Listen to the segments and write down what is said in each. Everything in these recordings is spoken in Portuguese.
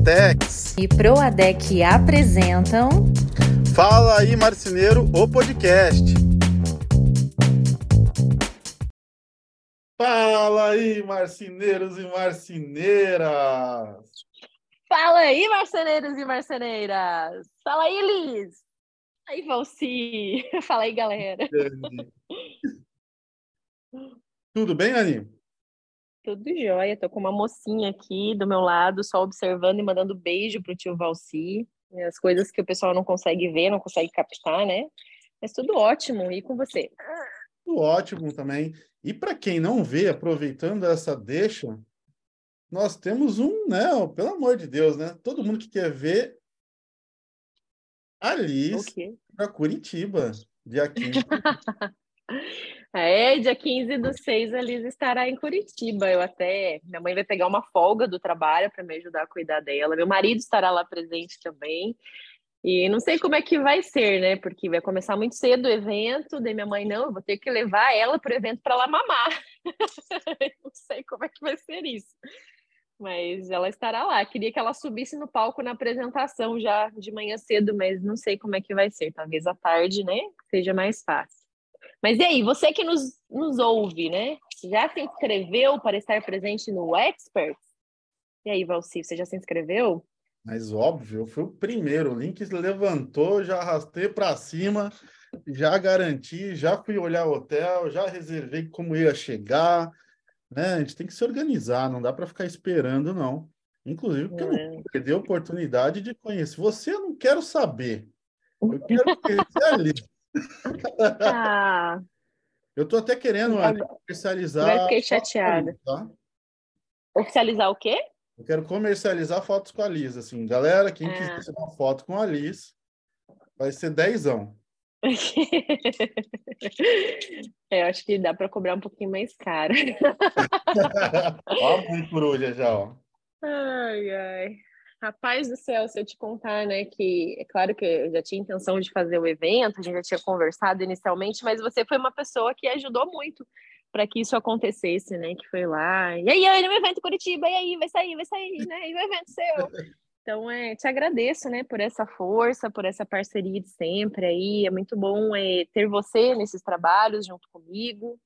Duratex e Proadec apresentam Fala aí Marceneiro, o podcast. Fala aí marceneiros e marceneiras. Fala aí marceneiros e marceneiras. Fala aí Liz. Aí Valci. Fala aí galera. Tudo bem, Aninho? Tudo jóia, tô com uma mocinha aqui do meu lado, só observando e mandando beijo pro tio Valci. As coisas que o pessoal não consegue ver, não consegue captar, né? Mas tudo ótimo. E com você? Tudo ótimo também. E para quem não vê, aproveitando essa deixa, nós temos um, né? Pelo amor de Deus, né? Todo mundo que quer ver Alice para Curitiba, dia 15. É, dia 15 do 6 a Liz estará em Curitiba. Eu até. Minha mãe vai pegar uma folga do trabalho para me ajudar a cuidar dela. Meu marido estará lá presente também. E não sei como é que vai ser, né? Porque vai começar muito cedo o evento. Daí minha mãe, não, eu vou ter que levar ela para o evento para ela mamar. não sei como é que vai ser isso. Mas ela estará lá. Queria que ela subisse no palco na apresentação já de manhã cedo, mas não sei como é que vai ser. Talvez à tarde, né? Seja mais fácil. Mas e aí, você que nos, nos ouve, né? Já se inscreveu para estar presente no Expert? E aí, Valci, você já se inscreveu? Mas óbvio, eu fui o primeiro. O link levantou, já arrastei para cima, já garanti, já fui olhar o hotel, já reservei como ia chegar. Né? A gente tem que se organizar, não dá para ficar esperando, não. Inclusive, porque é. eu não perdi a oportunidade de conhecer. Você eu não quero saber. Eu quero conhecer ali. Ah. Eu tô até querendo comercializar. Vai fiquei chateada. Tá? Oficializar o quê? Eu quero comercializar fotos com a Liz, assim. Galera, quem ah. quiser tirar uma foto com a Liz, vai ser dezão. é, eu acho que dá para cobrar um pouquinho mais caro. ó a coruja já, ó. Ai, ai. Rapaz do céu, se eu te contar, né, que é claro que eu já tinha intenção de fazer o evento, a gente já tinha conversado inicialmente, mas você foi uma pessoa que ajudou muito para que isso acontecesse, né, que foi lá, e aí, aí no evento Curitiba, e aí, vai sair, vai sair, né, e o evento seu. Então, é, te agradeço, né, por essa força, por essa parceria de sempre aí, é muito bom é, ter você nesses trabalhos junto comigo,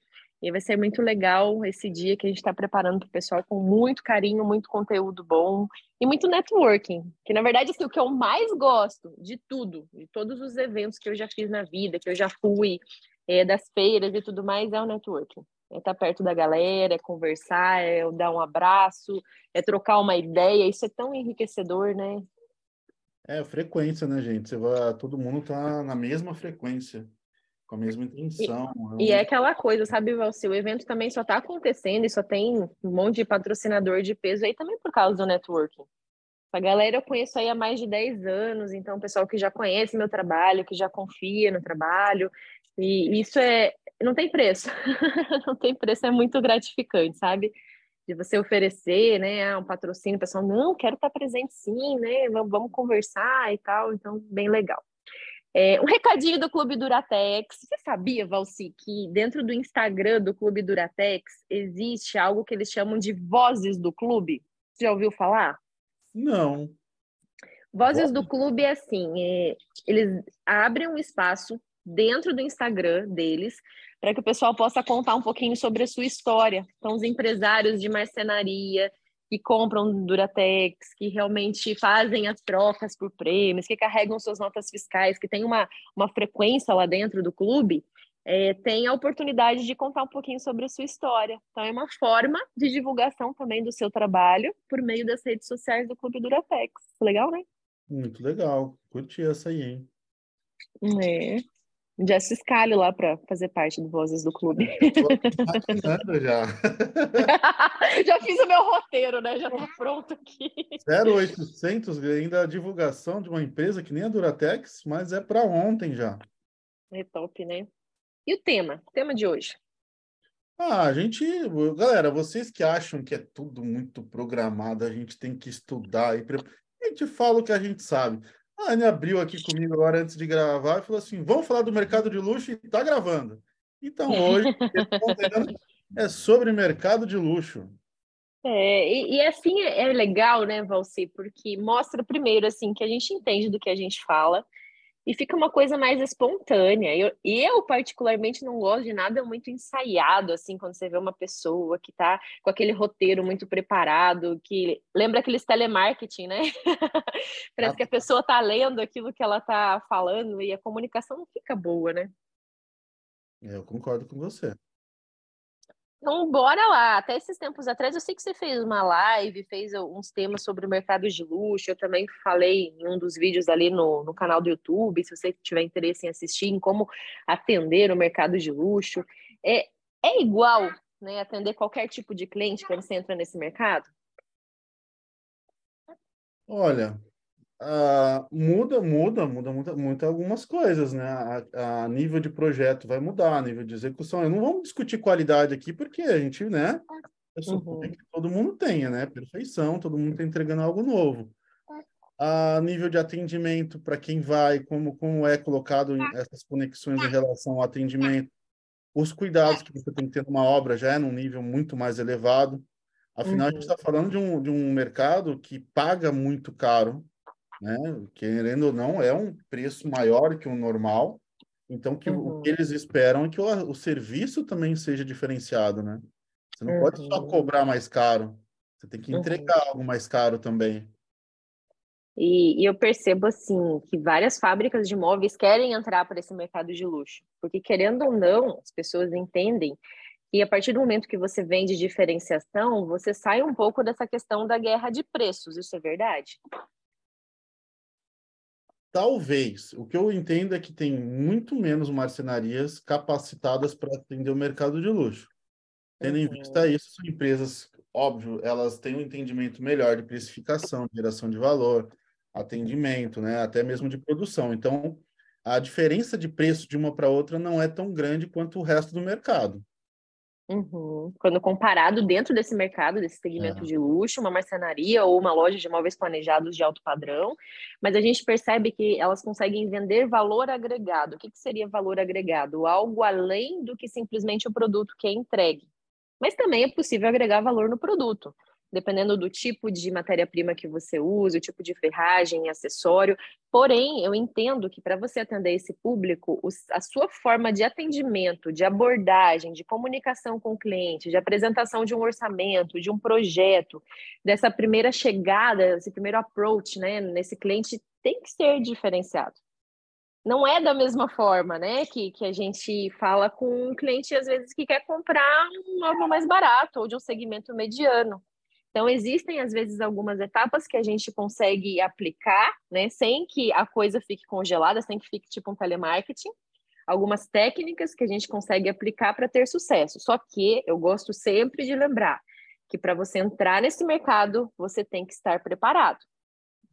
e vai ser muito legal esse dia que a gente está preparando para o pessoal com muito carinho, muito conteúdo bom e muito networking. Que na verdade assim, o que eu mais gosto de tudo, de todos os eventos que eu já fiz na vida, que eu já fui, é, das feiras e tudo mais, é o networking. É estar tá perto da galera, é conversar, é dar um abraço, é trocar uma ideia. Isso é tão enriquecedor, né? É, frequência, né, gente? Você vai, todo mundo tá na mesma frequência com a mesma intenção. E, e é aquela coisa, sabe, Valci? O evento também só está acontecendo e só tem um monte de patrocinador de peso aí também por causa do networking. A galera eu conheço aí há mais de 10 anos, então, pessoal que já conhece meu trabalho, que já confia no trabalho, e isso é. Não tem preço. não tem preço, é muito gratificante, sabe? De você oferecer, né, um patrocínio, o pessoal, não, quero estar presente sim, né? Vamos conversar e tal, então, bem legal. É, um recadinho do Clube Duratex. Você sabia, Valci, que dentro do Instagram do Clube Duratex existe algo que eles chamam de vozes do clube? Você já ouviu falar? Não. Vozes do clube é assim: é, eles abrem um espaço dentro do Instagram deles para que o pessoal possa contar um pouquinho sobre a sua história. Então, os empresários de marcenaria, que compram Duratex, que realmente fazem as trocas por prêmios, que carregam suas notas fiscais, que tem uma, uma frequência lá dentro do clube, é, tem a oportunidade de contar um pouquinho sobre a sua história. Então, é uma forma de divulgação também do seu trabalho por meio das redes sociais do Clube Duratex. Legal, né? Muito legal. Curti essa aí, hein? É já se escalho lá para fazer parte do Vozes do Clube. já. já fiz o meu roteiro, né? Já está pronto aqui. 0800, ainda a divulgação de uma empresa que nem a Duratex, mas é para ontem já. É top, né? E o tema? O tema de hoje? Ah, a gente, galera, vocês que acham que é tudo muito programado, a gente tem que estudar e a gente fala o que a gente sabe. A Anne abriu aqui comigo agora antes de gravar e falou assim: vamos falar do mercado de luxo e está gravando. Então, hoje, é sobre mercado de luxo. É, e, e, assim é, é legal, né, Valci? Porque mostra primeiro assim que a gente entende do que a gente fala e fica uma coisa mais espontânea. Eu, eu, particularmente, não gosto de nada muito ensaiado, assim, quando você vê uma pessoa que está com aquele roteiro muito preparado, que lembra aqueles telemarketing, né? Parece que a pessoa está lendo aquilo que ela está falando e a comunicação não fica boa, né? Eu concordo com você. Então, bora lá. Até esses tempos atrás, eu sei que você fez uma live, fez uns temas sobre o mercado de luxo. Eu também falei em um dos vídeos ali no, no canal do YouTube, se você tiver interesse em assistir, em como atender o mercado de luxo. É, é igual né, atender qualquer tipo de cliente quando você entra nesse mercado? Olha, Uh, muda, muda, muda, muda muito algumas coisas, né? A, a, nível de projeto vai mudar, a nível de execução. Eu não vamos discutir qualidade aqui, porque a gente, né? Uhum. que todo mundo tenha, né? Perfeição, todo mundo está entregando algo novo. A nível de atendimento, para quem vai, como, como é colocado essas conexões em relação ao atendimento, os cuidados que você tem que ter numa obra já é num nível muito mais elevado. Afinal, uhum. a gente está uhum. falando de um, de um mercado que paga muito caro né? Querendo ou não, é um preço maior que o normal. Então, que uhum. o que eles esperam é que o, o, serviço também seja diferenciado, né? Você não uhum. pode só uhum. cobrar mais caro, você tem que uhum. entregar uhum. algo mais caro também. E, e, eu percebo, assim, que várias fábricas de móveis querem entrar para esse mercado de luxo, porque, querendo ou não, as pessoas entendem que a partir do momento que você vende diferenciação, você sai um pouco dessa questão da guerra de preços, isso é verdade? Talvez. O que eu entendo é que tem muito menos marcenarias capacitadas para atender o mercado de luxo. Tendo em vista uhum. isso, são empresas, óbvio, elas têm um entendimento melhor de precificação, de geração de valor, atendimento, né, até mesmo de produção. Então, a diferença de preço de uma para outra não é tão grande quanto o resto do mercado. Uhum. Quando comparado dentro desse mercado, desse segmento é. de luxo, uma marcenaria ou uma loja de móveis planejados de alto padrão, mas a gente percebe que elas conseguem vender valor agregado. O que, que seria valor agregado? Algo além do que simplesmente o produto que é entregue. Mas também é possível agregar valor no produto dependendo do tipo de matéria-prima que você usa, o tipo de ferragem, acessório. Porém, eu entendo que para você atender esse público, a sua forma de atendimento, de abordagem, de comunicação com o cliente, de apresentação de um orçamento, de um projeto, dessa primeira chegada, esse primeiro approach, né, nesse cliente tem que ser diferenciado. Não é da mesma forma, né, que, que a gente fala com um cliente às vezes que quer comprar um móvel mais barato ou de um segmento mediano. Então, existem, às vezes, algumas etapas que a gente consegue aplicar, né, sem que a coisa fique congelada, sem que fique tipo um telemarketing. Algumas técnicas que a gente consegue aplicar para ter sucesso. Só que eu gosto sempre de lembrar que para você entrar nesse mercado, você tem que estar preparado.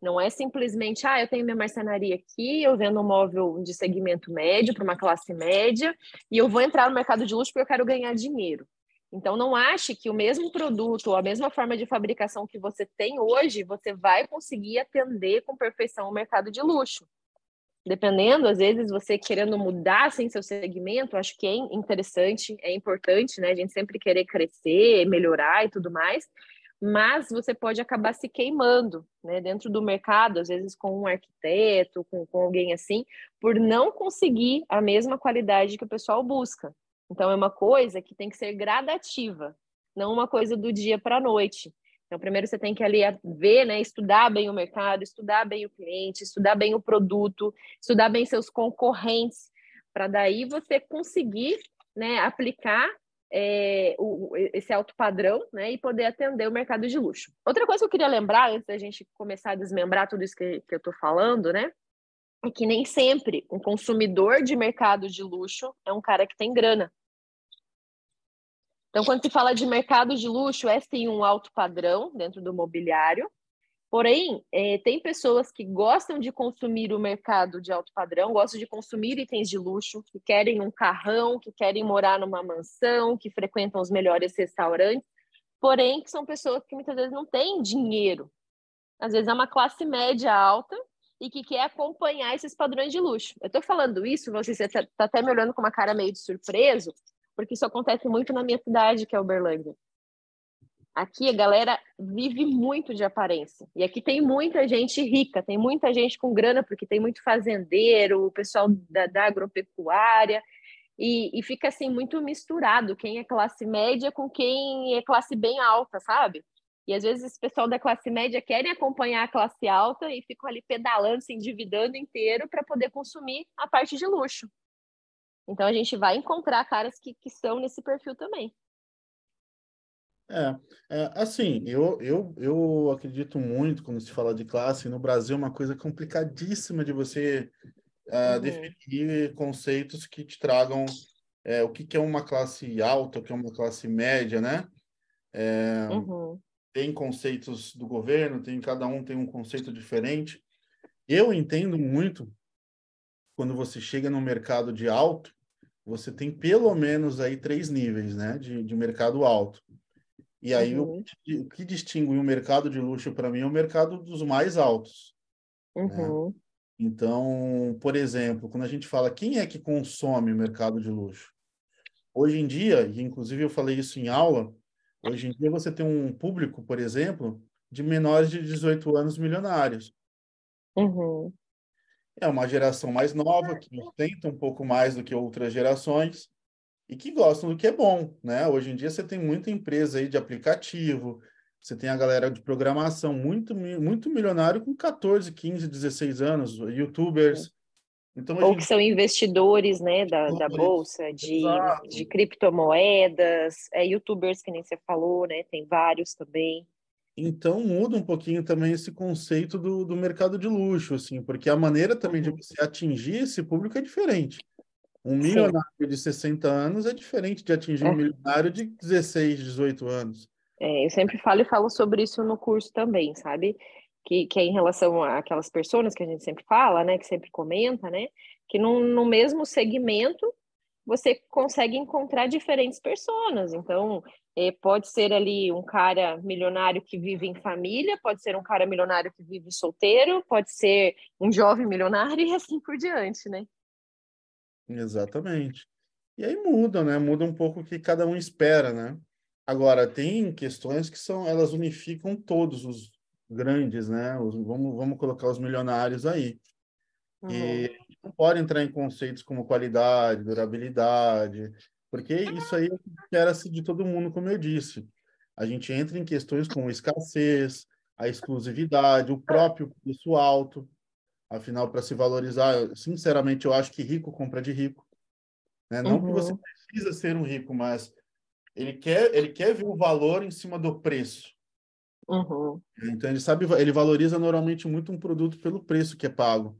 Não é simplesmente, ah, eu tenho minha marcenaria aqui, eu vendo um móvel de segmento médio para uma classe média e eu vou entrar no mercado de luxo porque eu quero ganhar dinheiro. Então, não ache que o mesmo produto ou a mesma forma de fabricação que você tem hoje, você vai conseguir atender com perfeição o mercado de luxo. Dependendo, às vezes, você querendo mudar assim, seu segmento, acho que é interessante, é importante, né? A gente sempre querer crescer, melhorar e tudo mais, mas você pode acabar se queimando, né? Dentro do mercado, às vezes com um arquiteto, com, com alguém assim, por não conseguir a mesma qualidade que o pessoal busca. Então, é uma coisa que tem que ser gradativa, não uma coisa do dia para a noite. Então, primeiro você tem que ali ver, né, estudar bem o mercado, estudar bem o cliente, estudar bem o produto, estudar bem seus concorrentes, para daí você conseguir né, aplicar é, o, esse alto padrão né, e poder atender o mercado de luxo. Outra coisa que eu queria lembrar, antes da gente começar a desmembrar tudo isso que, que eu estou falando, né? É que nem sempre um consumidor de mercado de luxo é um cara que tem grana. Então, quando se fala de mercado de luxo, é sim um alto padrão dentro do mobiliário. Porém, é, tem pessoas que gostam de consumir o mercado de alto padrão, gostam de consumir itens de luxo, que querem um carrão, que querem morar numa mansão, que frequentam os melhores restaurantes, porém, que são pessoas que muitas vezes não têm dinheiro. Às vezes é uma classe média alta e que quer acompanhar esses padrões de luxo. Eu estou falando isso, você está até me olhando com uma cara meio de surpreso, porque isso acontece muito na minha cidade, que é Uberlândia. Aqui a galera vive muito de aparência. E aqui tem muita gente rica, tem muita gente com grana, porque tem muito fazendeiro, o pessoal da, da agropecuária. E, e, fica assim muito misturado quem é classe média com quem é classe bem alta, sabe? E às vezes esse pessoal da classe média querem acompanhar a classe alta e ficam ali pedalando, se endividando inteiro para poder consumir a parte de luxo. Então a gente vai encontrar caras que, que são nesse perfil também. É, é, assim, eu, eu, eu acredito muito quando se fala de classe, no Brasil é uma coisa complicadíssima de você uh, uhum. definir conceitos que te tragam é, o que, que é uma classe alta, o que é uma classe média, né? É, uhum. Tem conceitos do governo, tem cada um tem um conceito diferente. Eu entendo muito quando você chega no mercado de alto, você tem pelo menos aí três níveis, né, de, de mercado alto. E aí uhum. o, o, que distingue o mercado de luxo para mim é o mercado dos mais altos. Né? Uhum. Né? Então, por exemplo, quando a gente fala quem é que consome o mercado de luxo, hoje em dia, e inclusive eu falei isso em aula, hoje em dia você tem um público, por exemplo, de menores de 18 anos milionários. Uhum. É uma geração mais nova, que tenta um pouco mais do que outras gerações, e que gostam do que é bom, né? Hoje em dia você tem muita empresa aí de aplicativo, você tem a galera de programação muito muito milionário com 14, 15, 16 anos, youtubers. Então, Ou que são investidores, né, da, da bolsa, de, de criptomoedas, é, youtubers que nem você falou, né? Tem vários também. Então muda um pouquinho também esse conceito do, do mercado de luxo, assim, porque a maneira também de uhum. você atingir esse público é diferente. Um milionário Sim. de 60 anos é diferente de atingir é. um milionário de 16, 18 anos. É, eu sempre falo e falo sobre isso no curso também, sabe? Que, que é em relação àquelas pessoas que a gente sempre fala, né? Que sempre comenta, né? Que no, no mesmo segmento você consegue encontrar diferentes pessoas. Então, é, pode ser ali um cara milionário que vive em família, pode ser um cara milionário que vive solteiro, pode ser um jovem milionário e assim por diante, né? Exatamente. E aí muda, né? Muda um pouco o que cada um espera, né? Agora, tem questões que são, elas unificam todos os grandes, né? Os, vamos, vamos colocar os milionários aí. Uhum. E não pode entrar em conceitos como qualidade, durabilidade, porque isso aí espera-se de todo mundo, como eu disse. A gente entra em questões como escassez, a exclusividade, o próprio preço alto. Afinal, para se valorizar, sinceramente, eu acho que rico compra de rico. Né? Não uhum. que você precisa ser um rico, mas ele quer, ele quer ver o valor em cima do preço. Uhum. Então, ele sabe, ele valoriza normalmente muito um produto pelo preço que é pago.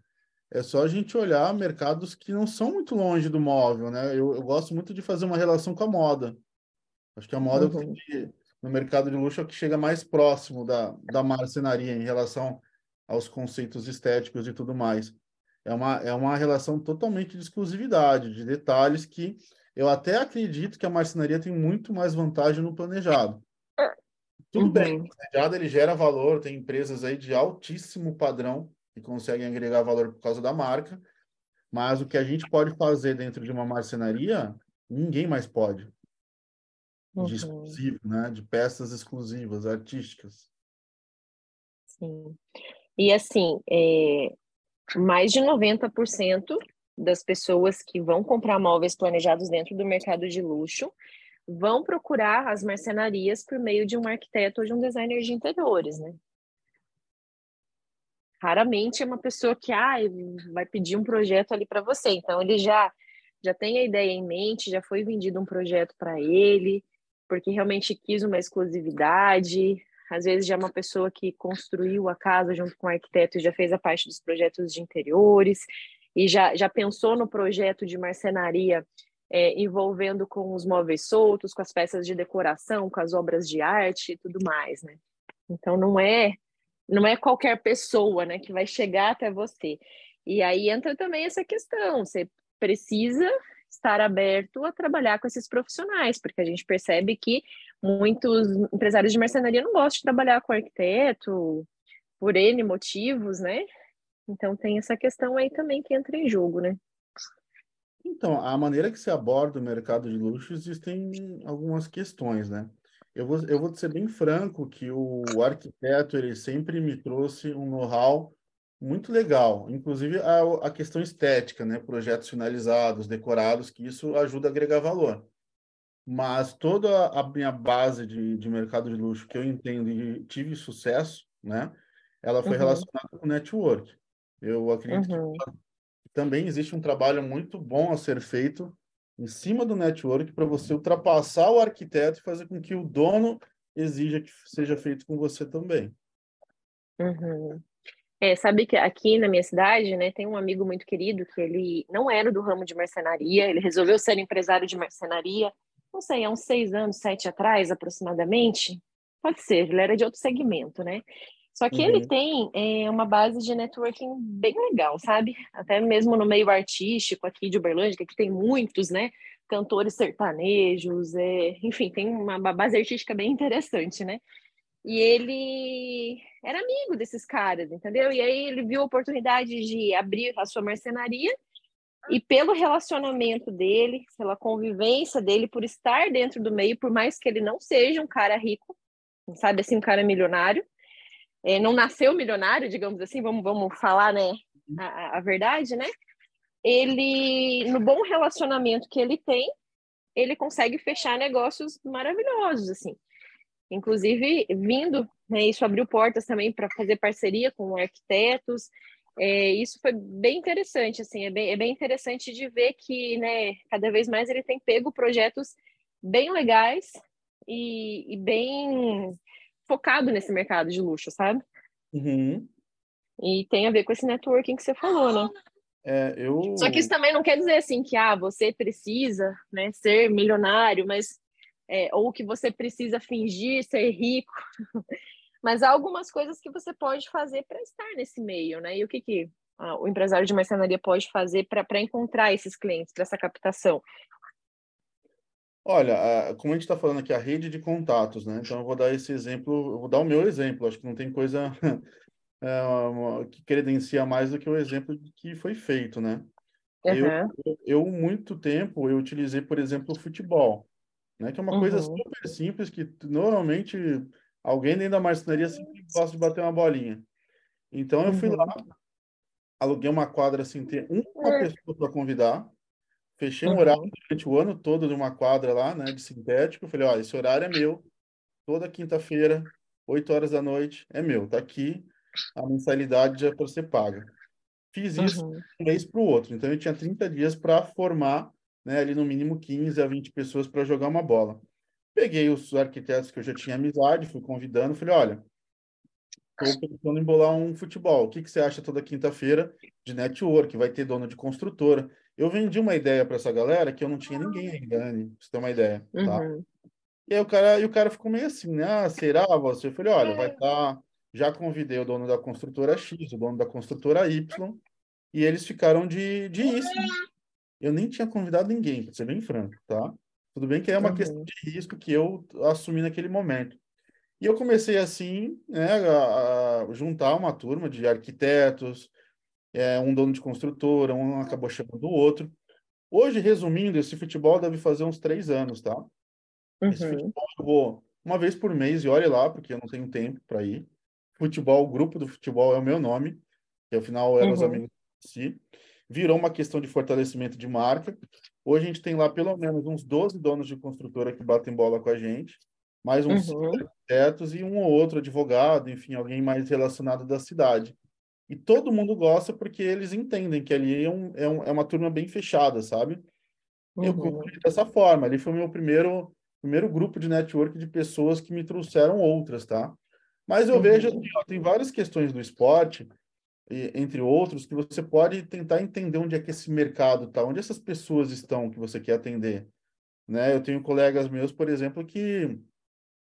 É só a gente olhar mercados que não são muito longe do móvel, né? Eu, eu gosto muito de fazer uma relação com a moda. Acho que a moda uhum. no mercado de luxo é o que chega mais próximo da, da marcenaria em relação aos conceitos estéticos e tudo mais. É uma, é uma relação totalmente de exclusividade, de detalhes que eu até acredito que a marcenaria tem muito mais vantagem no planejado. Tudo uhum. bem, o planejado ele gera valor, tem empresas aí de altíssimo padrão que conseguem agregar valor por causa da marca, mas o que a gente pode fazer dentro de uma marcenaria, ninguém mais pode. De uhum. exclusivo, né? De peças exclusivas, artísticas. Sim. E assim, é, mais de 90% das pessoas que vão comprar móveis planejados dentro do mercado de luxo vão procurar as marcenarias por meio de um arquiteto ou de um designer de interiores, né? Raramente é uma pessoa que ah, vai pedir um projeto ali para você. Então ele já já tem a ideia em mente, já foi vendido um projeto para ele, porque realmente quis uma exclusividade, às vezes já é uma pessoa que construiu a casa junto com o arquiteto e já fez a parte dos projetos de interiores e já, já pensou no projeto de marcenaria é, envolvendo com os móveis soltos, com as peças de decoração, com as obras de arte e tudo mais, né? Então não é não é qualquer pessoa, né, que vai chegar até você. E aí entra também essa questão, você precisa estar aberto a trabalhar com esses profissionais, porque a gente percebe que muitos empresários de marcenaria não gostam de trabalhar com arquiteto por N motivos, né? Então tem essa questão aí também que entra em jogo, né? Então, a maneira que se aborda o mercado de luxo existem algumas questões, né? Eu vou, eu vou ser bem franco que o arquiteto ele sempre me trouxe um know-how muito legal, inclusive a, a questão estética, né? Projetos finalizados, decorados, que isso ajuda a agregar valor. Mas toda a minha base de, de mercado de luxo que eu entendo e tive sucesso, né? Ela foi uhum. relacionada com network. Eu acredito uhum. que também existe um trabalho muito bom a ser feito em cima do network para você ultrapassar o arquiteto e fazer com que o dono exija que seja feito com você também. Uhum. É, sabe que aqui na minha cidade, né, tem um amigo muito querido que ele não era do ramo de marcenaria, ele resolveu ser empresário de marcenaria, não sei, há uns seis anos, sete atrás, aproximadamente. Pode ser, ele era de outro segmento, né? Só que uhum. ele tem é, uma base de networking bem legal, sabe? Até mesmo no meio artístico aqui de Uberlândia, que aqui tem muitos, né? Cantores sertanejos, é, enfim, tem uma base artística bem interessante, né? E ele era amigo desses caras, entendeu? E aí ele viu a oportunidade de abrir a sua marcenaria e pelo relacionamento dele, pela convivência dele, por estar dentro do meio, por mais que ele não seja um cara rico, sabe assim, um cara milionário, é, não nasceu milionário, digamos assim, vamos, vamos falar, né, a, a verdade, né? Ele, no bom relacionamento que ele tem, ele consegue fechar negócios maravilhosos, assim. Inclusive, vindo, né, isso abriu portas também para fazer parceria com arquitetos. É, isso foi bem interessante, assim, é bem, é bem interessante de ver que, né, cada vez mais ele tem pego projetos bem legais e, e bem focado nesse mercado de luxo, sabe? Uhum. E tem a ver com esse networking que você falou, né? É, eu... Só que isso também não quer dizer assim que ah, você precisa né, ser milionário, mas é, ou que você precisa fingir ser rico. Mas há algumas coisas que você pode fazer para estar nesse meio, né? E o que, que ah, o empresário de marcenaria pode fazer para encontrar esses clientes, para essa captação? Olha, como a gente está falando aqui, a rede de contatos, né? Então, eu vou dar esse exemplo, eu vou dar o meu exemplo. Acho que não tem coisa é, que credencia mais do que o exemplo que foi feito, né? Uhum. Eu, eu, muito tempo, eu utilizei, por exemplo, o futebol né? Que é uma uhum. coisa super simples que normalmente alguém dentro da marcenaria sempre gosta de bater uma bolinha. Então eu fui uhum. lá, aluguei uma quadra assim, ter uma pessoa para convidar, fechei um horário durante o ano todo de uma quadra lá, né, de sintético. Falei, ó, esse horário é meu, toda quinta-feira, 8 horas da noite, é meu, tá aqui, a mensalidade já para ser paga. Fiz isso uhum. um mês para o outro, então eu tinha 30 dias para formar né, ali no mínimo 15 a 20 pessoas para jogar uma bola. Peguei os arquitetos que eu já tinha amizade, fui convidando, falei, olha, estou pensando em bolar um futebol. O que, que você acha toda quinta-feira de network? Vai ter dono de construtora. Eu vendi uma ideia para essa galera que eu não tinha ninguém ainda, né? Pra você ter uma ideia, tá? Uhum. E aí o cara, e o cara ficou meio assim, né? Ah, será você? Eu falei, olha, vai estar... Tá... Já convidei o dono da construtora X, o dono da construtora Y, e eles ficaram de, de isso. Eu nem tinha convidado ninguém, para ser bem franco, tá? Tudo bem que é uma uhum. questão de risco que eu assumi naquele momento. E eu comecei assim, né, a, a juntar uma turma de arquitetos, é, um dono de construtora, um acabou chamando o outro. Hoje, resumindo, esse futebol deve fazer uns três anos, tá? Uhum. Esse futebol eu vou uma vez por mês e olhe lá, porque eu não tenho tempo para ir. Futebol, o grupo do futebol é o meu nome, que afinal eram uhum. os amigos de si virou uma questão de fortalecimento de marca. Hoje a gente tem lá pelo menos uns 12 donos de construtora que batem bola com a gente, mais uns uhum. arquitetos e um ou outro advogado, enfim, alguém mais relacionado da cidade. E todo mundo gosta porque eles entendem que ali é, um, é, um, é uma turma bem fechada, sabe? Uhum. Eu concluí dessa forma. Ali foi o meu primeiro, primeiro grupo de network de pessoas que me trouxeram outras, tá? Mas eu uhum. vejo assim, ó, tem várias questões do esporte entre outros, que você pode tentar entender onde é que esse mercado está, onde essas pessoas estão que você quer atender. Né? Eu tenho colegas meus, por exemplo, que,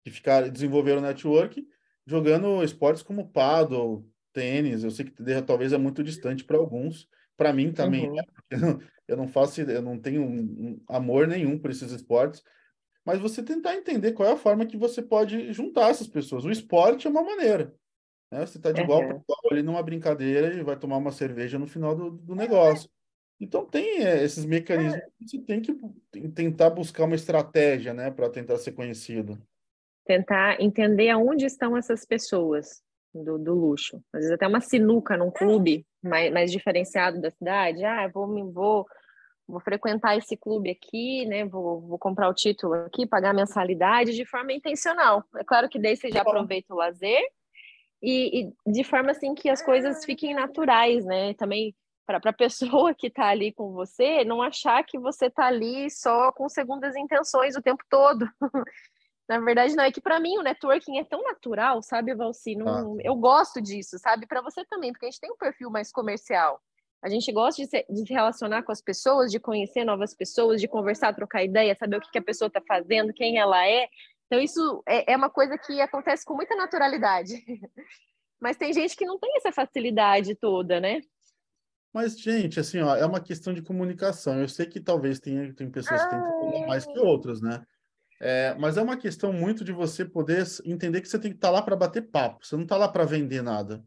que ficaram, desenvolveram network jogando esportes como paddle, tênis. Eu sei que talvez é muito distante para alguns, para mim também. Uhum. Né? Eu não faço, eu não tenho um, amor nenhum por esses esportes, mas você tentar entender qual é a forma que você pode juntar essas pessoas. O esporte é uma maneira. Né? Você está de igual para igual ali numa brincadeira e vai tomar uma cerveja no final do, do negócio. Então tem é, esses mecanismos que você tem que tentar buscar uma estratégia, né, para tentar ser conhecido. tentar entender aonde estão essas pessoas do, do luxo. Às vezes até uma sinuca num clube mais, mais diferenciado da cidade. Ah, vou me vou vou frequentar esse clube aqui, né? Vou, vou comprar o título aqui, pagar a mensalidade de forma intencional. É claro que daí você já aproveita o lazer e, e de forma assim que as coisas fiquem naturais, né? Também para a pessoa que está ali com você não achar que você está ali só com segundas intenções o tempo todo. Na verdade, não, é que para mim o networking é tão natural, sabe, Valci? Não, ah. Eu gosto disso, sabe? Para você também, porque a gente tem um perfil mais comercial. A gente gosta de se, de se, relacionar com as pessoas, de conhecer novas pessoas, de conversar, trocar ideia, saber o que, que a pessoa está fazendo, quem ela é. Então, isso é, é uma coisa que acontece com muita naturalidade. Mas tem gente que não tem essa facilidade toda, né? Mas, gente, assim, ó, é uma questão de comunicação. Eu sei que talvez tenha, tem pessoas que têm que mais que outras, né? É, mas é uma questão muito de você poder entender que você tem que estar tá lá para bater papo. Você não está lá para vender nada.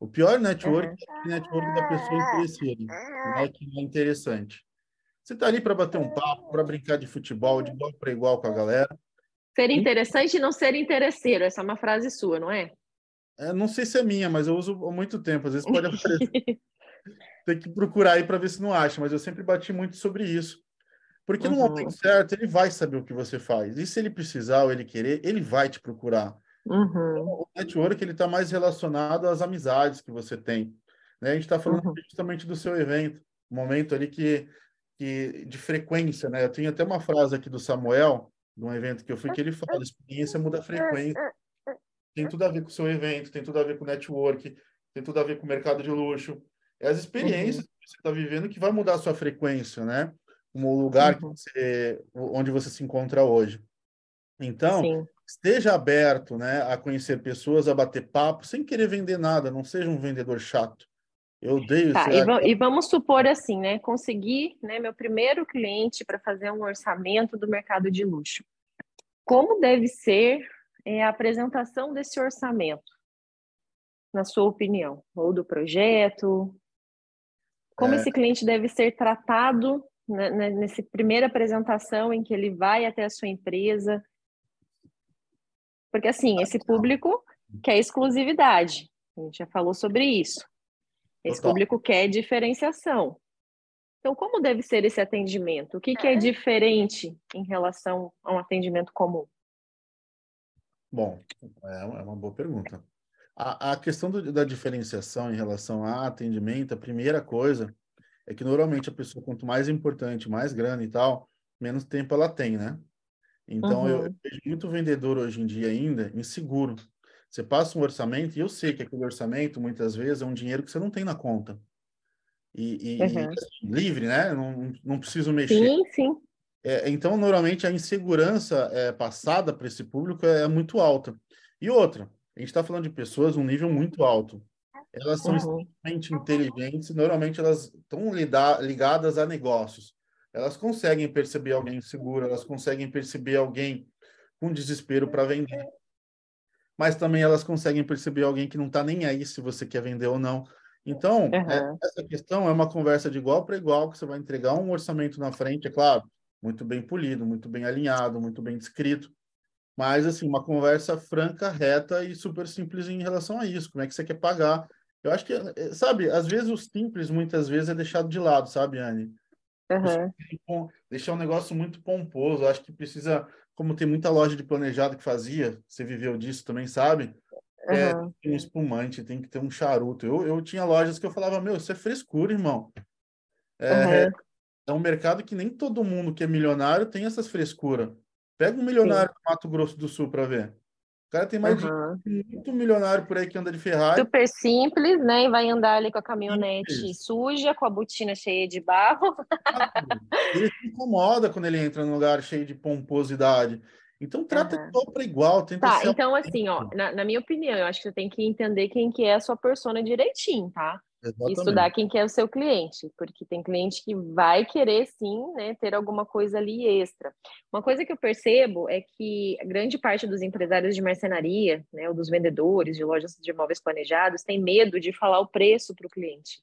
O pior network uhum. é o network da pessoa interesseira, né, que é interessante. Você está ali para bater um papo, para brincar de futebol, de igual para igual com a galera. Ser interessante e não ser interesseiro. Essa é uma frase sua, não é? é não sei se é minha, mas eu uso há muito tempo. Às vezes pode aparecer. tem que procurar aí para ver se não acha, mas eu sempre bati muito sobre isso. Porque uhum. no momento certo, ele vai saber o que você faz. E se ele precisar ou ele querer, ele vai te procurar. Uhum. Então, o network ele está mais relacionado às amizades que você tem. Né? A gente está falando uhum. justamente do seu evento, momento ali que, que de frequência, né? Eu tenho até uma frase aqui do Samuel, de um evento que eu fui, que ele fala: experiência muda a frequência. Tem tudo a ver com o seu evento, tem tudo a ver com o network, tem tudo a ver com o mercado de luxo. É as experiências uhum. que você está vivendo que vai mudar a sua frequência, né? Um lugar uhum. você, onde você se encontra hoje. Então, Sim. esteja aberto, né, a conhecer pessoas, a bater papo, sem querer vender nada. Não seja um vendedor chato. Eu odeio tá, e, e, vamos supor assim, né? Conseguir né, meu primeiro cliente para fazer um orçamento do mercado de luxo. Como deve ser é, a apresentação desse orçamento, na sua opinião? Ou do projeto, como é... esse cliente deve ser tratado né, né, nessa primeira apresentação em que ele vai até a sua empresa? Porque, assim, esse público quer exclusividade. A gente já falou sobre isso. Esse Total. público quer diferenciação. Então, como deve ser esse atendimento? O que, que é diferente em relação a um atendimento comum? Bom, é uma boa pergunta. A, a questão do, da diferenciação em relação a atendimento, a primeira coisa é que normalmente a pessoa, quanto mais importante, mais grana e tal, menos tempo ela tem, né? Então, uhum. eu, eu vejo muito vendedor hoje em dia ainda inseguro. Você passa um orçamento e eu sei que aquele orçamento, muitas vezes, é um dinheiro que você não tem na conta. E, e, uhum. e assim, livre, né? Não, não preciso mexer. Sim, sim. É, então, normalmente, a insegurança é, passada para esse público é, é muito alta. E outra, a gente está falando de pessoas um nível muito alto. Elas são uhum. extremamente inteligentes, normalmente elas estão ligadas a negócios. Elas conseguem perceber alguém inseguro, elas conseguem perceber alguém com desespero para vender. Mas também elas conseguem perceber alguém que não está nem aí se você quer vender ou não. Então, uhum. é, essa questão é uma conversa de igual para igual, que você vai entregar um orçamento na frente, é claro, muito bem polido, muito bem alinhado, muito bem descrito, mas, assim, uma conversa franca, reta e super simples em relação a isso. Como é que você quer pagar? Eu acho que, eh, sabe, às vezes o simples, muitas vezes, é deixado de lado, sabe, Anne? Uhum. Deixar um negócio muito pomposo. Eu acho que precisa, como tem muita loja de planejado que fazia, você viveu disso também, sabe? Uhum. É, tem um espumante, tem que ter um charuto. Eu, eu tinha lojas que eu falava, meu, isso é frescura, irmão. É, uhum. é um mercado que nem todo mundo que é milionário tem essas frescuras. Pega um milionário Sim. do Mato Grosso do Sul para ver. O cara tem mais uhum. de muito milionário por aí que anda de Ferrari. Super simples, né? E vai andar ali com a caminhonete simples. suja, com a botina cheia de barro. Ele se incomoda quando ele entra num lugar cheio de pomposidade. Então trata uhum. igual para igual. tá, então assim, ó, na, na, minha opinião, eu acho que você tem que entender quem que é a sua persona direitinho, tá? Exatamente. estudar quem que é o seu cliente, porque tem cliente que vai querer sim, né, ter alguma coisa ali extra. Uma coisa que eu percebo é que grande parte dos empresários de marcenaria, né, ou dos vendedores de lojas de imóveis planejados, tem medo de falar o preço para o cliente,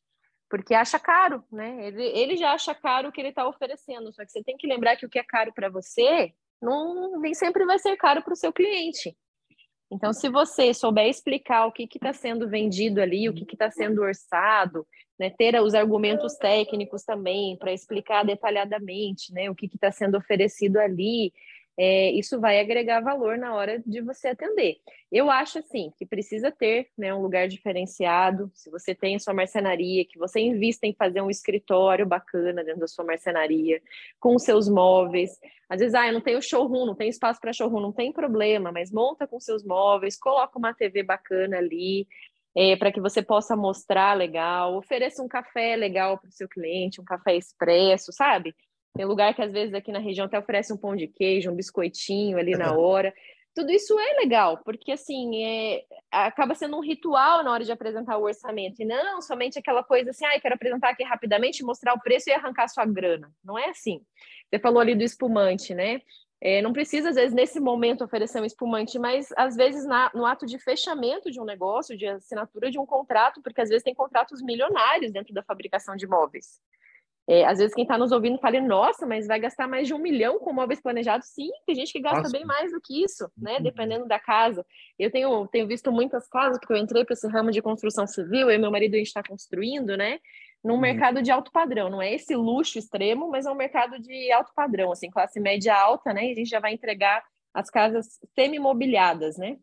porque acha caro, né? Ele, ele já acha caro o que ele está oferecendo, só que você tem que lembrar que o que é caro para você não, nem sempre vai ser caro para o seu cliente. Então, se você souber explicar o que está sendo vendido ali, o que está sendo orçado, né, ter os argumentos técnicos também para explicar detalhadamente né, o que está sendo oferecido ali, é, isso vai agregar valor na hora de você atender. Eu acho assim que precisa ter né, um lugar diferenciado. Se você tem a sua marcenaria, que você invista em fazer um escritório bacana dentro da sua marcenaria, com seus móveis. Às vezes, ah, eu não tenho showroom, não tem espaço para showroom, não tem problema, mas monta com seus móveis, coloca uma TV bacana ali. É, para que você possa mostrar legal, ofereça um café legal para o seu cliente, um café expresso, sabe? Tem lugar que às vezes aqui na região até oferece um pão de queijo, um biscoitinho ali na hora. Tudo isso é legal, porque assim, é, acaba sendo um ritual na hora de apresentar o orçamento, e não somente aquela coisa assim, ah, quero apresentar aqui rapidamente, mostrar o preço e arrancar sua grana. Não é assim. Você falou ali do espumante, né? É, não precisa, às vezes, nesse momento, oferecer um espumante, mas às vezes na, no ato de fechamento de um negócio, de assinatura de um contrato, porque às vezes tem contratos milionários dentro da fabricação de móveis. É, às vezes quem está nos ouvindo fala, nossa, mas vai gastar mais de um milhão com móveis planejados? Sim, tem gente que gasta nossa. bem mais do que isso, né? Uhum. Dependendo da casa. Eu tenho, tenho visto muitas casas, porque eu entrei para esse ramo de construção civil, eu e meu marido a gente está construindo, né? Num uhum. mercado de alto padrão, não é esse luxo extremo, mas é um mercado de alto padrão, assim, classe média alta, né? E a gente já vai entregar as casas semi-mobiliadas, né?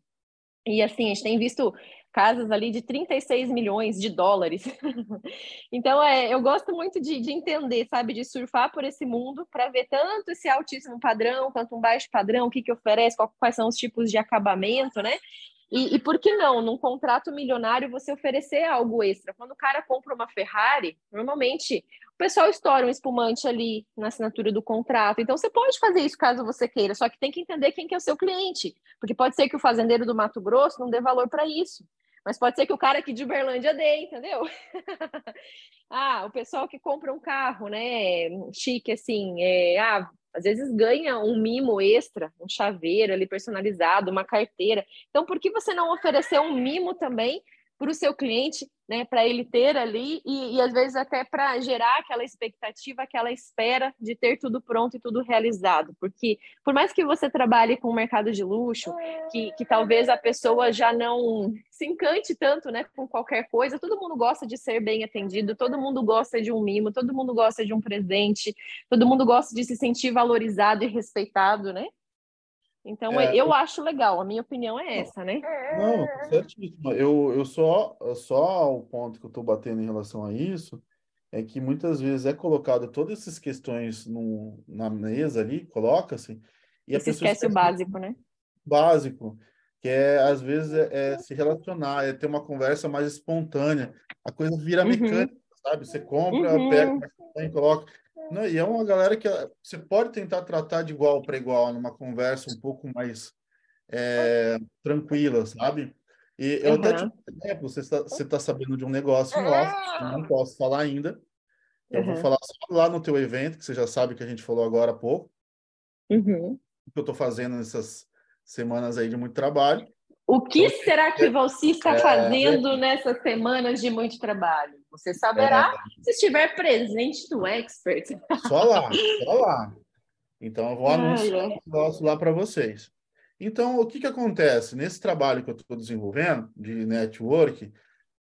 E assim, a gente tem visto casas ali de 36 milhões de dólares. então, é, eu gosto muito de, de, entender, sabe, de surfar por esse mundo para ver tanto esse altíssimo padrão quanto um baixo padrão, o que, que oferece, qual, quais são os tipos de acabamento, né? E, e, por que não, num contrato milionário, você oferecer algo extra? Quando o cara compra uma Ferrari, normalmente o pessoal estoura um espumante ali na assinatura do contrato. Então, você pode fazer isso caso você queira, só que tem que entender quem que é o seu cliente. Porque pode ser que o fazendeiro do Mato Grosso não dê valor para isso. Mas pode ser que o cara aqui de Uberlândia dê, entendeu? ah, o pessoal que compra um carro, né, chique assim, é, ah, às vezes ganha um mimo extra, um chaveiro ali personalizado, uma carteira. Então, por que você não oferecer um mimo também para o seu cliente, né, para ele ter ali e, e às vezes até para gerar aquela expectativa, aquela espera de ter tudo pronto e tudo realizado, porque por mais que você trabalhe com o mercado de luxo, que, que talvez a pessoa já não se encante tanto, né, com qualquer coisa, todo mundo gosta de ser bem atendido, todo mundo gosta de um mimo, todo mundo gosta de um presente, todo mundo gosta de se sentir valorizado e respeitado, né? Então, é, eu acho legal, a minha opinião é essa, né? Não, certíssimo. Eu, eu só, só o ponto que eu estou batendo em relação a isso é que muitas vezes é colocado todas essas questões no, na mesa ali, coloca-se, e, e a se esquece o básico, né? Básico, que é, às vezes, é, é, se relacionar, é ter uma conversa mais espontânea. A coisa vira uhum. mecânica, sabe? Você compra, uhum. pega, coloca. Não, e é uma galera que você pode tentar tratar de igual para igual numa conversa um pouco mais é, tranquila, sabe? E eu uhum. até te exemplo, você está você tá sabendo de um negócio nosso, eu não posso falar ainda. Eu uhum. vou falar só lá no teu evento, que você já sabe que a gente falou agora há pouco. Uhum. O que eu estou fazendo nessas semanas aí de muito trabalho. O que então, será que você está é, fazendo nessas semanas de muito trabalho? Você saberá é, se estiver presente no Expert. Só lá, só lá. Então, eu vou anunciar o negócio lá para vocês. Então, o que, que acontece? Nesse trabalho que eu estou desenvolvendo, de network,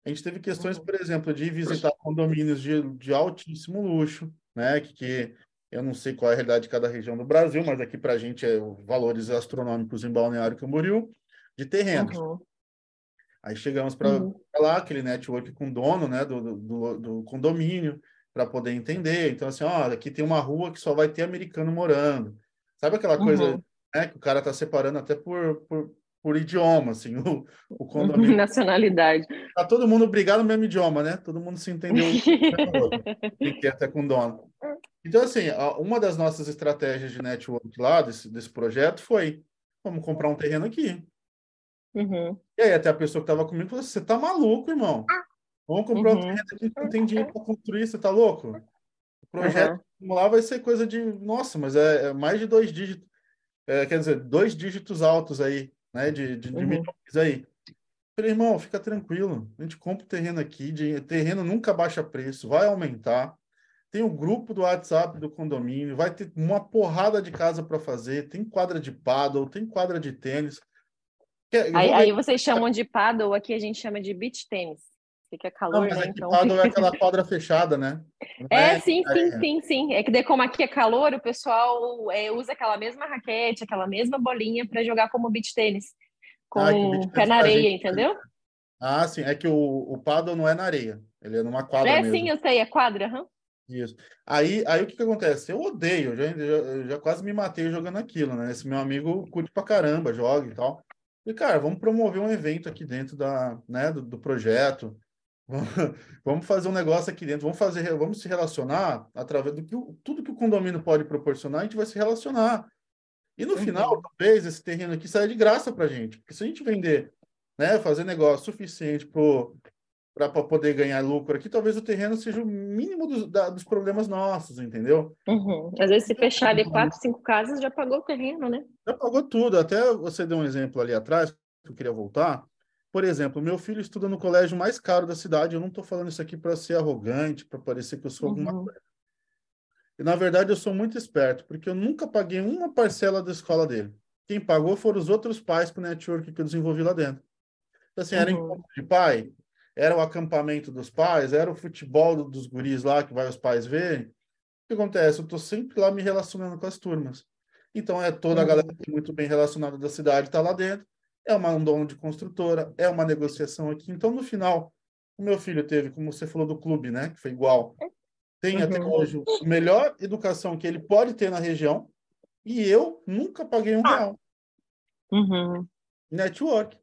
a gente teve questões, por exemplo, de visitar condomínios de, de altíssimo luxo, né? Que, que eu não sei qual é a realidade de cada região do Brasil, mas aqui para a gente é valores astronômicos em Balneário Camboriú, de terrenos. Uhum. Aí chegamos para uhum. lá, aquele network com dono né, do, do, do condomínio, para poder entender. Então, assim, ó, aqui tem uma rua que só vai ter americano morando. Sabe aquela coisa uhum. né, que o cara está separando até por, por, por idioma, assim, o, o condomínio. Nacionalidade. Tá todo mundo brigado no mesmo idioma, né? Todo mundo se entendeu. tem que até com dono. Então, assim, uma das nossas estratégias de network lá, desse, desse projeto, foi vamos comprar um terreno aqui. Uhum. E aí até a pessoa que estava comigo falou assim, você tá maluco, irmão? Vamos comprar uhum. um terreno aqui que não tem dinheiro para construir, você tá louco? O projeto uhum. lá vai ser coisa de, nossa, mas é, é mais de dois dígitos, é, quer dizer, dois dígitos altos aí, né, de, de, de uhum. milhões aí. falei, irmão, fica tranquilo, a gente compra o terreno aqui, de, terreno nunca baixa preço, vai aumentar, tem o grupo do WhatsApp do condomínio, vai ter uma porrada de casa para fazer, tem quadra de paddle, tem quadra de tênis. Aí, aí, vocês chamam de paddle, aqui a gente chama de beach tênis. Fica calor, Não, mas né? Então... paddle é aquela quadra fechada, né? É, é, sim, sim, sim, sim. É que como aqui é calor, o pessoal é, usa aquela mesma raquete, aquela mesma bolinha para jogar como beach tênis. Com ah, pé na areia, gente... entendeu? Ah, sim. É que o, o paddle não é na areia. Ele é numa quadra É, mesmo. sim, eu sei. É quadra, uhum. Isso. Aí, aí o que, que acontece? Eu odeio, já, já, já, quase me matei jogando aquilo, né? Esse meu amigo curte pra caramba, joga e tal. E, cara, vamos promover um evento aqui dentro da, né, do, do projeto. vamos fazer um negócio aqui dentro, vamos fazer, vamos se relacionar através do que tudo que o condomínio pode proporcionar, a gente vai se relacionar. E no uhum. final, talvez esse terreno aqui saia de graça para a gente, porque se a gente vender, né, fazer negócio suficiente pro para poder ganhar lucro aqui, talvez o terreno seja o mínimo dos, da, dos problemas nossos, entendeu? Uhum. Às vezes, se fechar ali quatro, cinco casas, já pagou o terreno, né? Já pagou tudo. Até você deu um exemplo ali atrás, que eu queria voltar. Por exemplo, meu filho estuda no colégio mais caro da cidade. Eu não estou falando isso aqui para ser arrogante, para parecer que eu sou alguma uhum. coisa. E, na verdade, eu sou muito esperto, porque eu nunca paguei uma parcela da escola dele. Quem pagou foram os outros pais para o network que eu desenvolvi lá dentro. Então, assim, era uhum. encontro de pai, era o acampamento dos pais, era o futebol dos guris lá que vai os pais verem. O que acontece? Eu estou sempre lá me relacionando com as turmas. Então é toda a uhum. galera é muito bem relacionada da cidade está lá dentro. É uma um dono de construtora, é uma negociação aqui. Então no final, o meu filho teve, como você falou do clube, né, que foi igual. Tem até uhum. hoje a melhor educação que ele pode ter na região. E eu nunca paguei um real. Uhum. Network.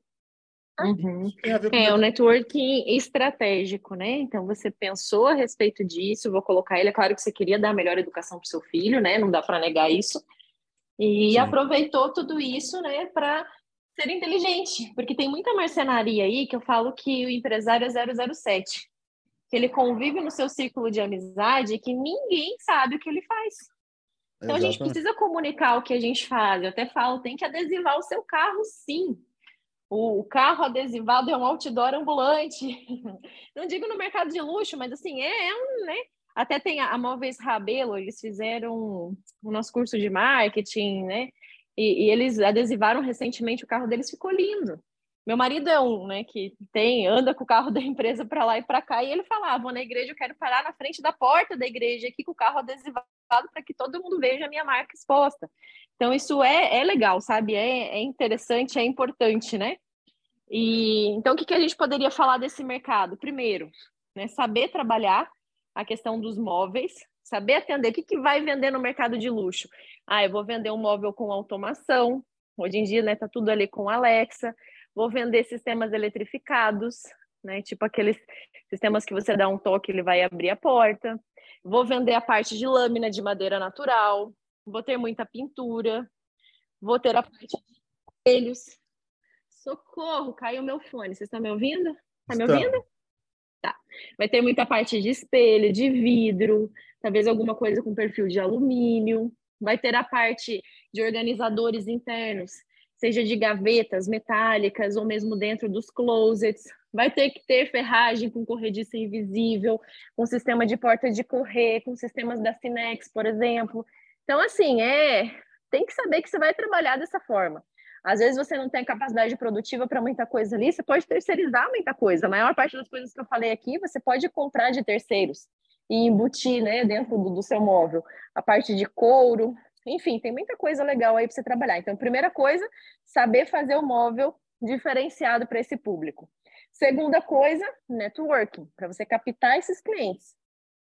Uhum. É o networking estratégico, né? Então você pensou a respeito disso, vou colocar ele, é claro que você queria dar a melhor educação para o seu filho, né? Não dá para negar isso. E Sim. aproveitou tudo isso, né, para ser inteligente, porque tem muita marcenaria aí que eu falo que o empresário é 007, que ele convive no seu círculo de amizade que ninguém sabe o que ele faz. Então Exatamente. a gente precisa comunicar o que a gente faz. Eu até falo, tem que adesivar o seu carro, sim o carro adesivado é um outdoor ambulante. Não digo no mercado de luxo, mas assim, é, é um, né? Até tem a, a Móveis Rabelo, eles fizeram o nosso curso de marketing, né? E, e, eles adesivaram recentemente, o carro deles ficou lindo. Meu marido é um, né, que tem, anda com o carro da empresa para lá e para cá, e ele falava, ah, vou na igreja, eu quero parar na frente da porta da igreja aqui com o carro adesivado para que todo mundo veja a minha marca exposta. Então, isso é, é legal, sabe? É, é interessante, é importante, né? E então, o que, que a gente poderia falar desse mercado? Primeiro, né, saber trabalhar a questão dos móveis, saber atender. O que, que vai vender no mercado de luxo? Ah, eu vou vender um móvel com automação. Hoje em dia, né, tá tudo ali com Alexa. Vou vender sistemas eletrificados, né, tipo aqueles sistemas que você dá um toque, ele vai abrir a porta. Vou vender a parte de lâmina de madeira natural. Vou ter muita pintura. Vou ter a parte de espelhos, Socorro, caiu meu fone. Vocês estão me ouvindo? Está me ouvindo? Tá. Vai ter muita parte de espelho, de vidro, talvez alguma coisa com perfil de alumínio. Vai ter a parte de organizadores internos, seja de gavetas metálicas ou mesmo dentro dos closets. Vai ter que ter ferragem com corrediça invisível, com sistema de porta de correr, com sistemas da Cinex, por exemplo. Então, assim, é tem que saber que você vai trabalhar dessa forma. Às vezes você não tem capacidade produtiva para muita coisa ali, você pode terceirizar muita coisa. A maior parte das coisas que eu falei aqui, você pode comprar de terceiros e embutir né, dentro do, do seu móvel. A parte de couro, enfim, tem muita coisa legal aí para você trabalhar. Então, primeira coisa, saber fazer o móvel diferenciado para esse público. Segunda coisa, networking, para você captar esses clientes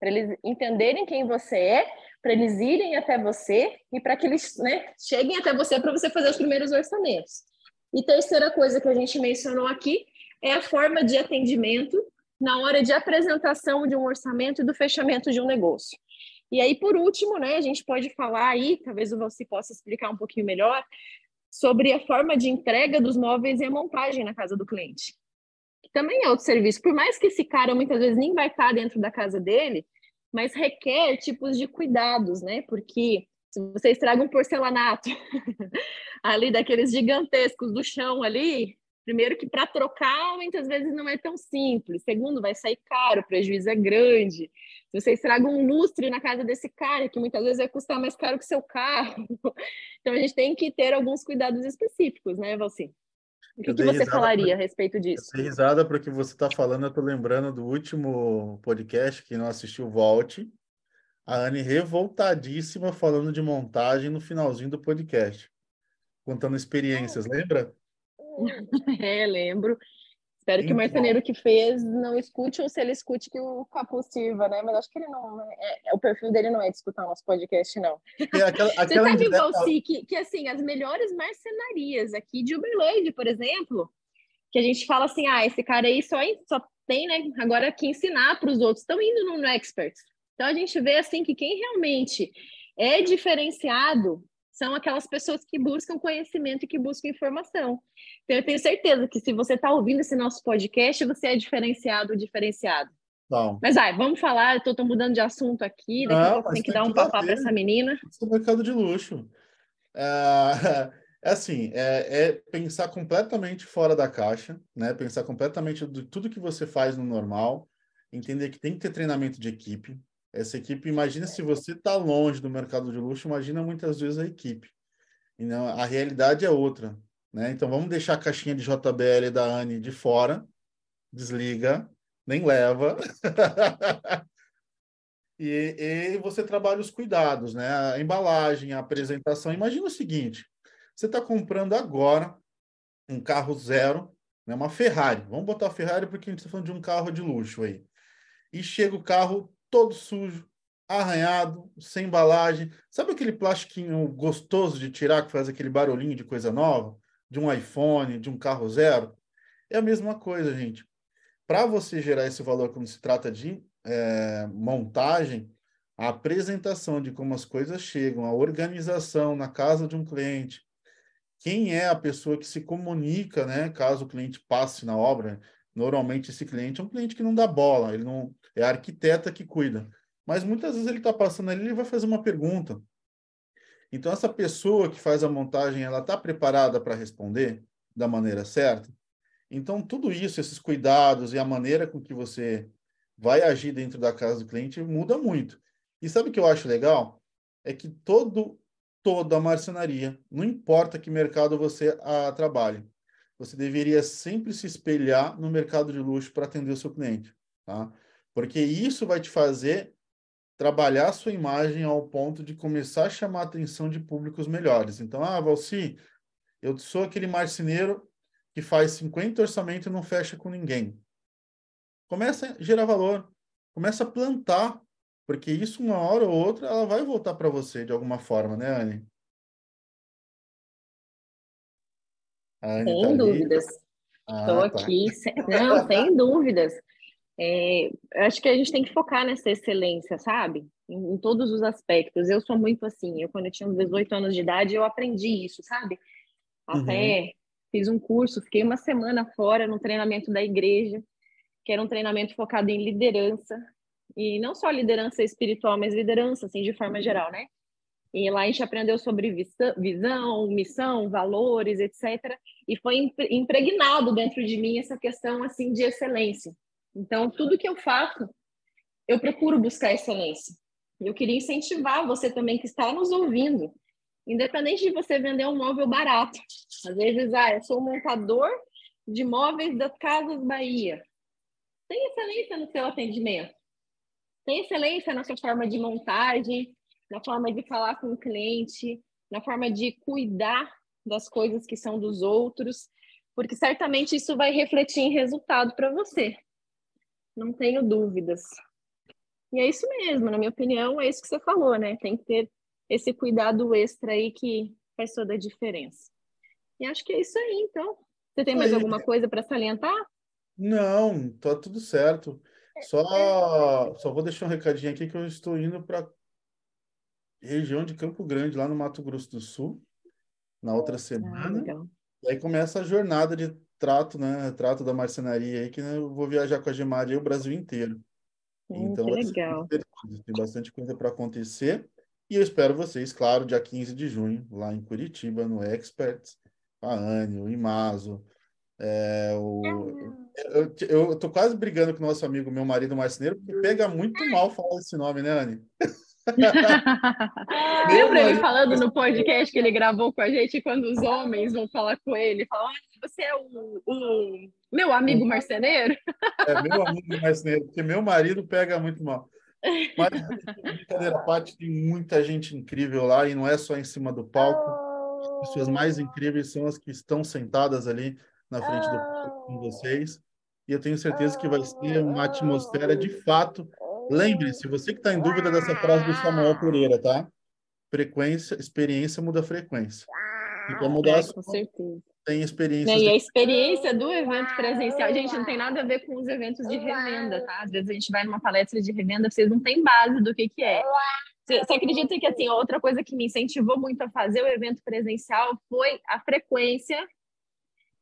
para eles entenderem quem você é, para eles irem até você e para que eles né, cheguem até você para você fazer os primeiros orçamentos. E terceira coisa que a gente mencionou aqui é a forma de atendimento na hora de apresentação de um orçamento e do fechamento de um negócio. E aí, por último, né, a gente pode falar aí, talvez o você possa explicar um pouquinho melhor, sobre a forma de entrega dos móveis e a montagem na casa do cliente. Que também é outro serviço. Por mais que esse cara muitas vezes nem vai estar dentro da casa dele, mas requer tipos de cuidados, né? Porque se você estraga um porcelanato ali daqueles gigantescos do chão ali, Primeiro que para trocar, muitas vezes não é tão simples. Segundo, vai sair caro, o prejuízo é grande. Se você estraga um lustre na casa desse cara, que muitas vezes vai custar mais caro que seu carro. Então a gente tem que ter alguns cuidados específicos, né, Valci? O que, que você falaria a respeito disso? Eu risada porque você está falando, eu estou lembrando do último podcast que não assistiu, volte. A Anne revoltadíssima falando de montagem no finalzinho do podcast, contando experiências, lembra? É, lembro. Espero então, que o marceneiro que fez não escute, ou se ele escute, que o Capu sirva, né? Mas acho que ele não. É, é, o perfil dele não é de escutar o nosso podcast, não. É aquela, aquela Você sabe, Valci, que, que assim, as melhores marcenarias aqui de Uberlândia, por exemplo, que a gente fala assim: ah, esse cara aí só, só tem, né? Agora que ensinar para os outros, estão indo no, no Expert. Então a gente vê assim que quem realmente é diferenciado são aquelas pessoas que buscam conhecimento e que buscam informação. Então, eu tenho certeza que se você está ouvindo esse nosso podcast, você é diferenciado ou diferenciado. Bom. Mas vai, vamos falar, eu estou mudando de assunto aqui, daqui a pouco tem que dar um papá para essa menina. Esse é mercado de luxo. É, é assim, é, é, pensar completamente fora da caixa, né? Pensar completamente de tudo que você faz no normal, entender que tem que ter treinamento de equipe, essa equipe, imagina se você está longe do mercado de luxo, imagina muitas vezes a equipe. E não, a realidade é outra. Né? Então vamos deixar a caixinha de JBL da Anne de fora, desliga, nem leva. e, e, você trabalha os cuidados, né? A embalagem, a apresentação. Imagina o seguinte: você está comprando agora um carro zero, né? uma Ferrari. Vamos botar a Ferrari porque a gente está falando de um carro de luxo aí. E chega o carro todo sujo, arranhado, sem embalagem. Sabe aquele plastiquinho gostoso de tirar que faz aquele barulhinho de coisa nova? De um iPhone, de um carro zero? É a mesma coisa, gente. Para você gerar esse valor quando se trata de é, montagem, a apresentação de como as coisas chegam, a organização na casa de um cliente, quem é a pessoa que se comunica, né, caso o cliente passe na obra, Normalmente esse cliente é um cliente que não dá bola, ele não é a arquiteta que cuida. Mas muitas vezes ele está passando ali, ele vai fazer uma pergunta. Então essa pessoa que faz a montagem, ela está preparada para responder da maneira certa? Então tudo isso, esses cuidados e a maneira com que você vai agir dentro da casa do cliente muda muito. E sabe o que eu acho legal? É que todo toda a marcenaria, não importa que mercado você a, ah, trabalhe, você deveria sempre se espelhar no mercado de luxo para atender o seu cliente, tá? Porque isso vai te fazer trabalhar a sua imagem ao ponto de começar a chamar a atenção de públicos melhores. Então, ah, Valci, eu sou aquele marceneiro que faz 50 orçamentos e não fecha com ninguém. Começa a gerar valor, começa a plantar, porque isso uma hora ou outra ela vai voltar para você de alguma forma, né, Anne? Sem tá dúvidas. Estou ah, tá. aqui, sem... não, sem dúvidas. É, acho que a gente tem que focar nessa excelência, sabe? Em, em, todos os aspectos. Eu sou muito assim. Eu, quando eu tinha 18 anos de idade, eu aprendi isso, sabe? Até uhum. fiz um curso, fiquei uma semana fora no treinamento da igreja, que era um treinamento focado em liderança. E não só liderança espiritual, mas liderança, assim, de forma geral, né? E lá a gente aprendeu sobre visão, missão, valores, etc. E foi impregnado dentro de mim essa questão assim de excelência. Então, tudo que eu faço, eu procuro buscar excelência. Eu queria incentivar você também que está nos ouvindo, independente de você vender um móvel barato. Às vezes, ah, eu sou montador de móveis das Casas Bahia. Tem excelência no seu atendimento. Tem excelência na sua forma de montagem, na forma de falar com o cliente, na forma de cuidar das coisas que são dos outros, porque certamente isso vai refletir em resultado para você. Não tenho dúvidas. E é isso mesmo, na minha opinião, é isso que você falou, né? Tem que ter esse cuidado extra aí que faz toda a diferença. E acho que é isso aí, então. Você tem mais alguma coisa para salientar? Não, tá tudo certo. Só, só vou deixar um recadinho aqui que eu estou indo para região de Campo Grande, lá no Mato Grosso do Sul, na outra ah, semana. Ah, e aí começa a jornada de trato, né? Trato da marcenaria aí, que eu vou viajar com a Gemad aí o Brasil inteiro. Hum, então, que legal. Tem bastante coisa para acontecer. E eu espero vocês, claro, dia 15 de junho, lá em Curitiba, no Experts, a Anne, o Imazo, É, o, eu, eu tô quase brigando com o nosso amigo, meu marido marceneiro, porque pega muito mal falar esse nome, né, Anne? Lembra ele falando no podcast que ele gravou com a gente quando os homens vão falar com ele? Falam, ah, você é o, o, meu amigo marceneiro? É, meu amigo marceneiro, porque meu marido pega muito mal. Mas, brincadeira à parte, tem muita gente incrível lá e não é só em cima do palco. As pessoas mais incríveis são as que estão sentadas ali na frente do palco com vocês. E eu tenho certeza que vai ser uma atmosfera de fato. Lembre-se, você que está em dúvida dessa frase do Samuel Pereira, tá? Frequência, experiência muda frequência. E para mudar é, com certeza tem experiência. E a experiência do evento presencial, gente, não tem nada a ver com os eventos de revenda, tá? Às vezes a gente vai numa palestra de revenda, vocês não têm base do que, que é. Você, acredita que, assim, outra coisa que me incentivou muito a fazer o evento presencial foi a frequência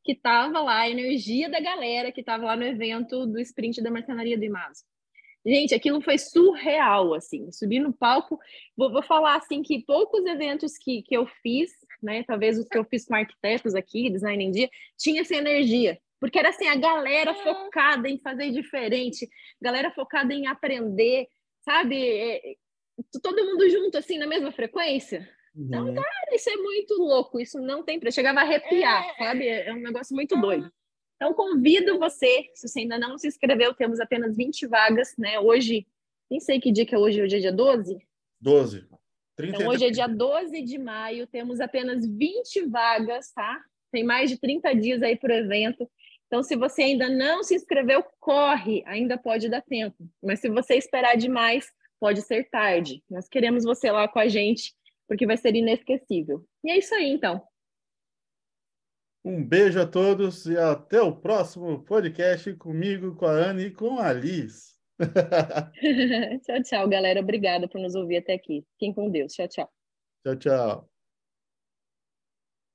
que estava lá, a energia da galera que estava lá no evento do sprint da marcenaria do Imazo. Gente, aquilo foi surreal, assim, subir no palco, vou, vou falar, assim, que poucos eventos que, que eu fiz né? Talvez os que eu fiz com arquitetos aqui, design em dia, tinha essa energia. Porque era assim, a galera é. focada em fazer diferente, galera focada em aprender, sabe? É, todo mundo junto, assim, na mesma frequência. Então, uhum. Então, cara, isso é muito louco, isso não tem preço. Chegava a arrepiar, é. sabe? É um negócio muito doido. Então, convido você, se você ainda não se inscreveu, temos apenas 20 vagas, né? Hoje, nem sei que dia que é hoje, hoje é dia 12? 12. Então, hoje é dia 12 de maio, temos apenas 20 vagas, tá? Tem mais de 30 dias aí para o evento. Então, se você ainda não se inscreveu, corre, ainda pode dar tempo. Mas se você esperar demais, pode ser tarde. Nós queremos você lá com a gente, porque vai ser inesquecível. E é isso aí, então. Um beijo a todos e até o próximo podcast comigo, com a Anne e com a Liz. tchau, tchau, galera. Obrigada por nos ouvir até aqui. Fiquem com Deus. Tchau, tchau. Tchau, tchau.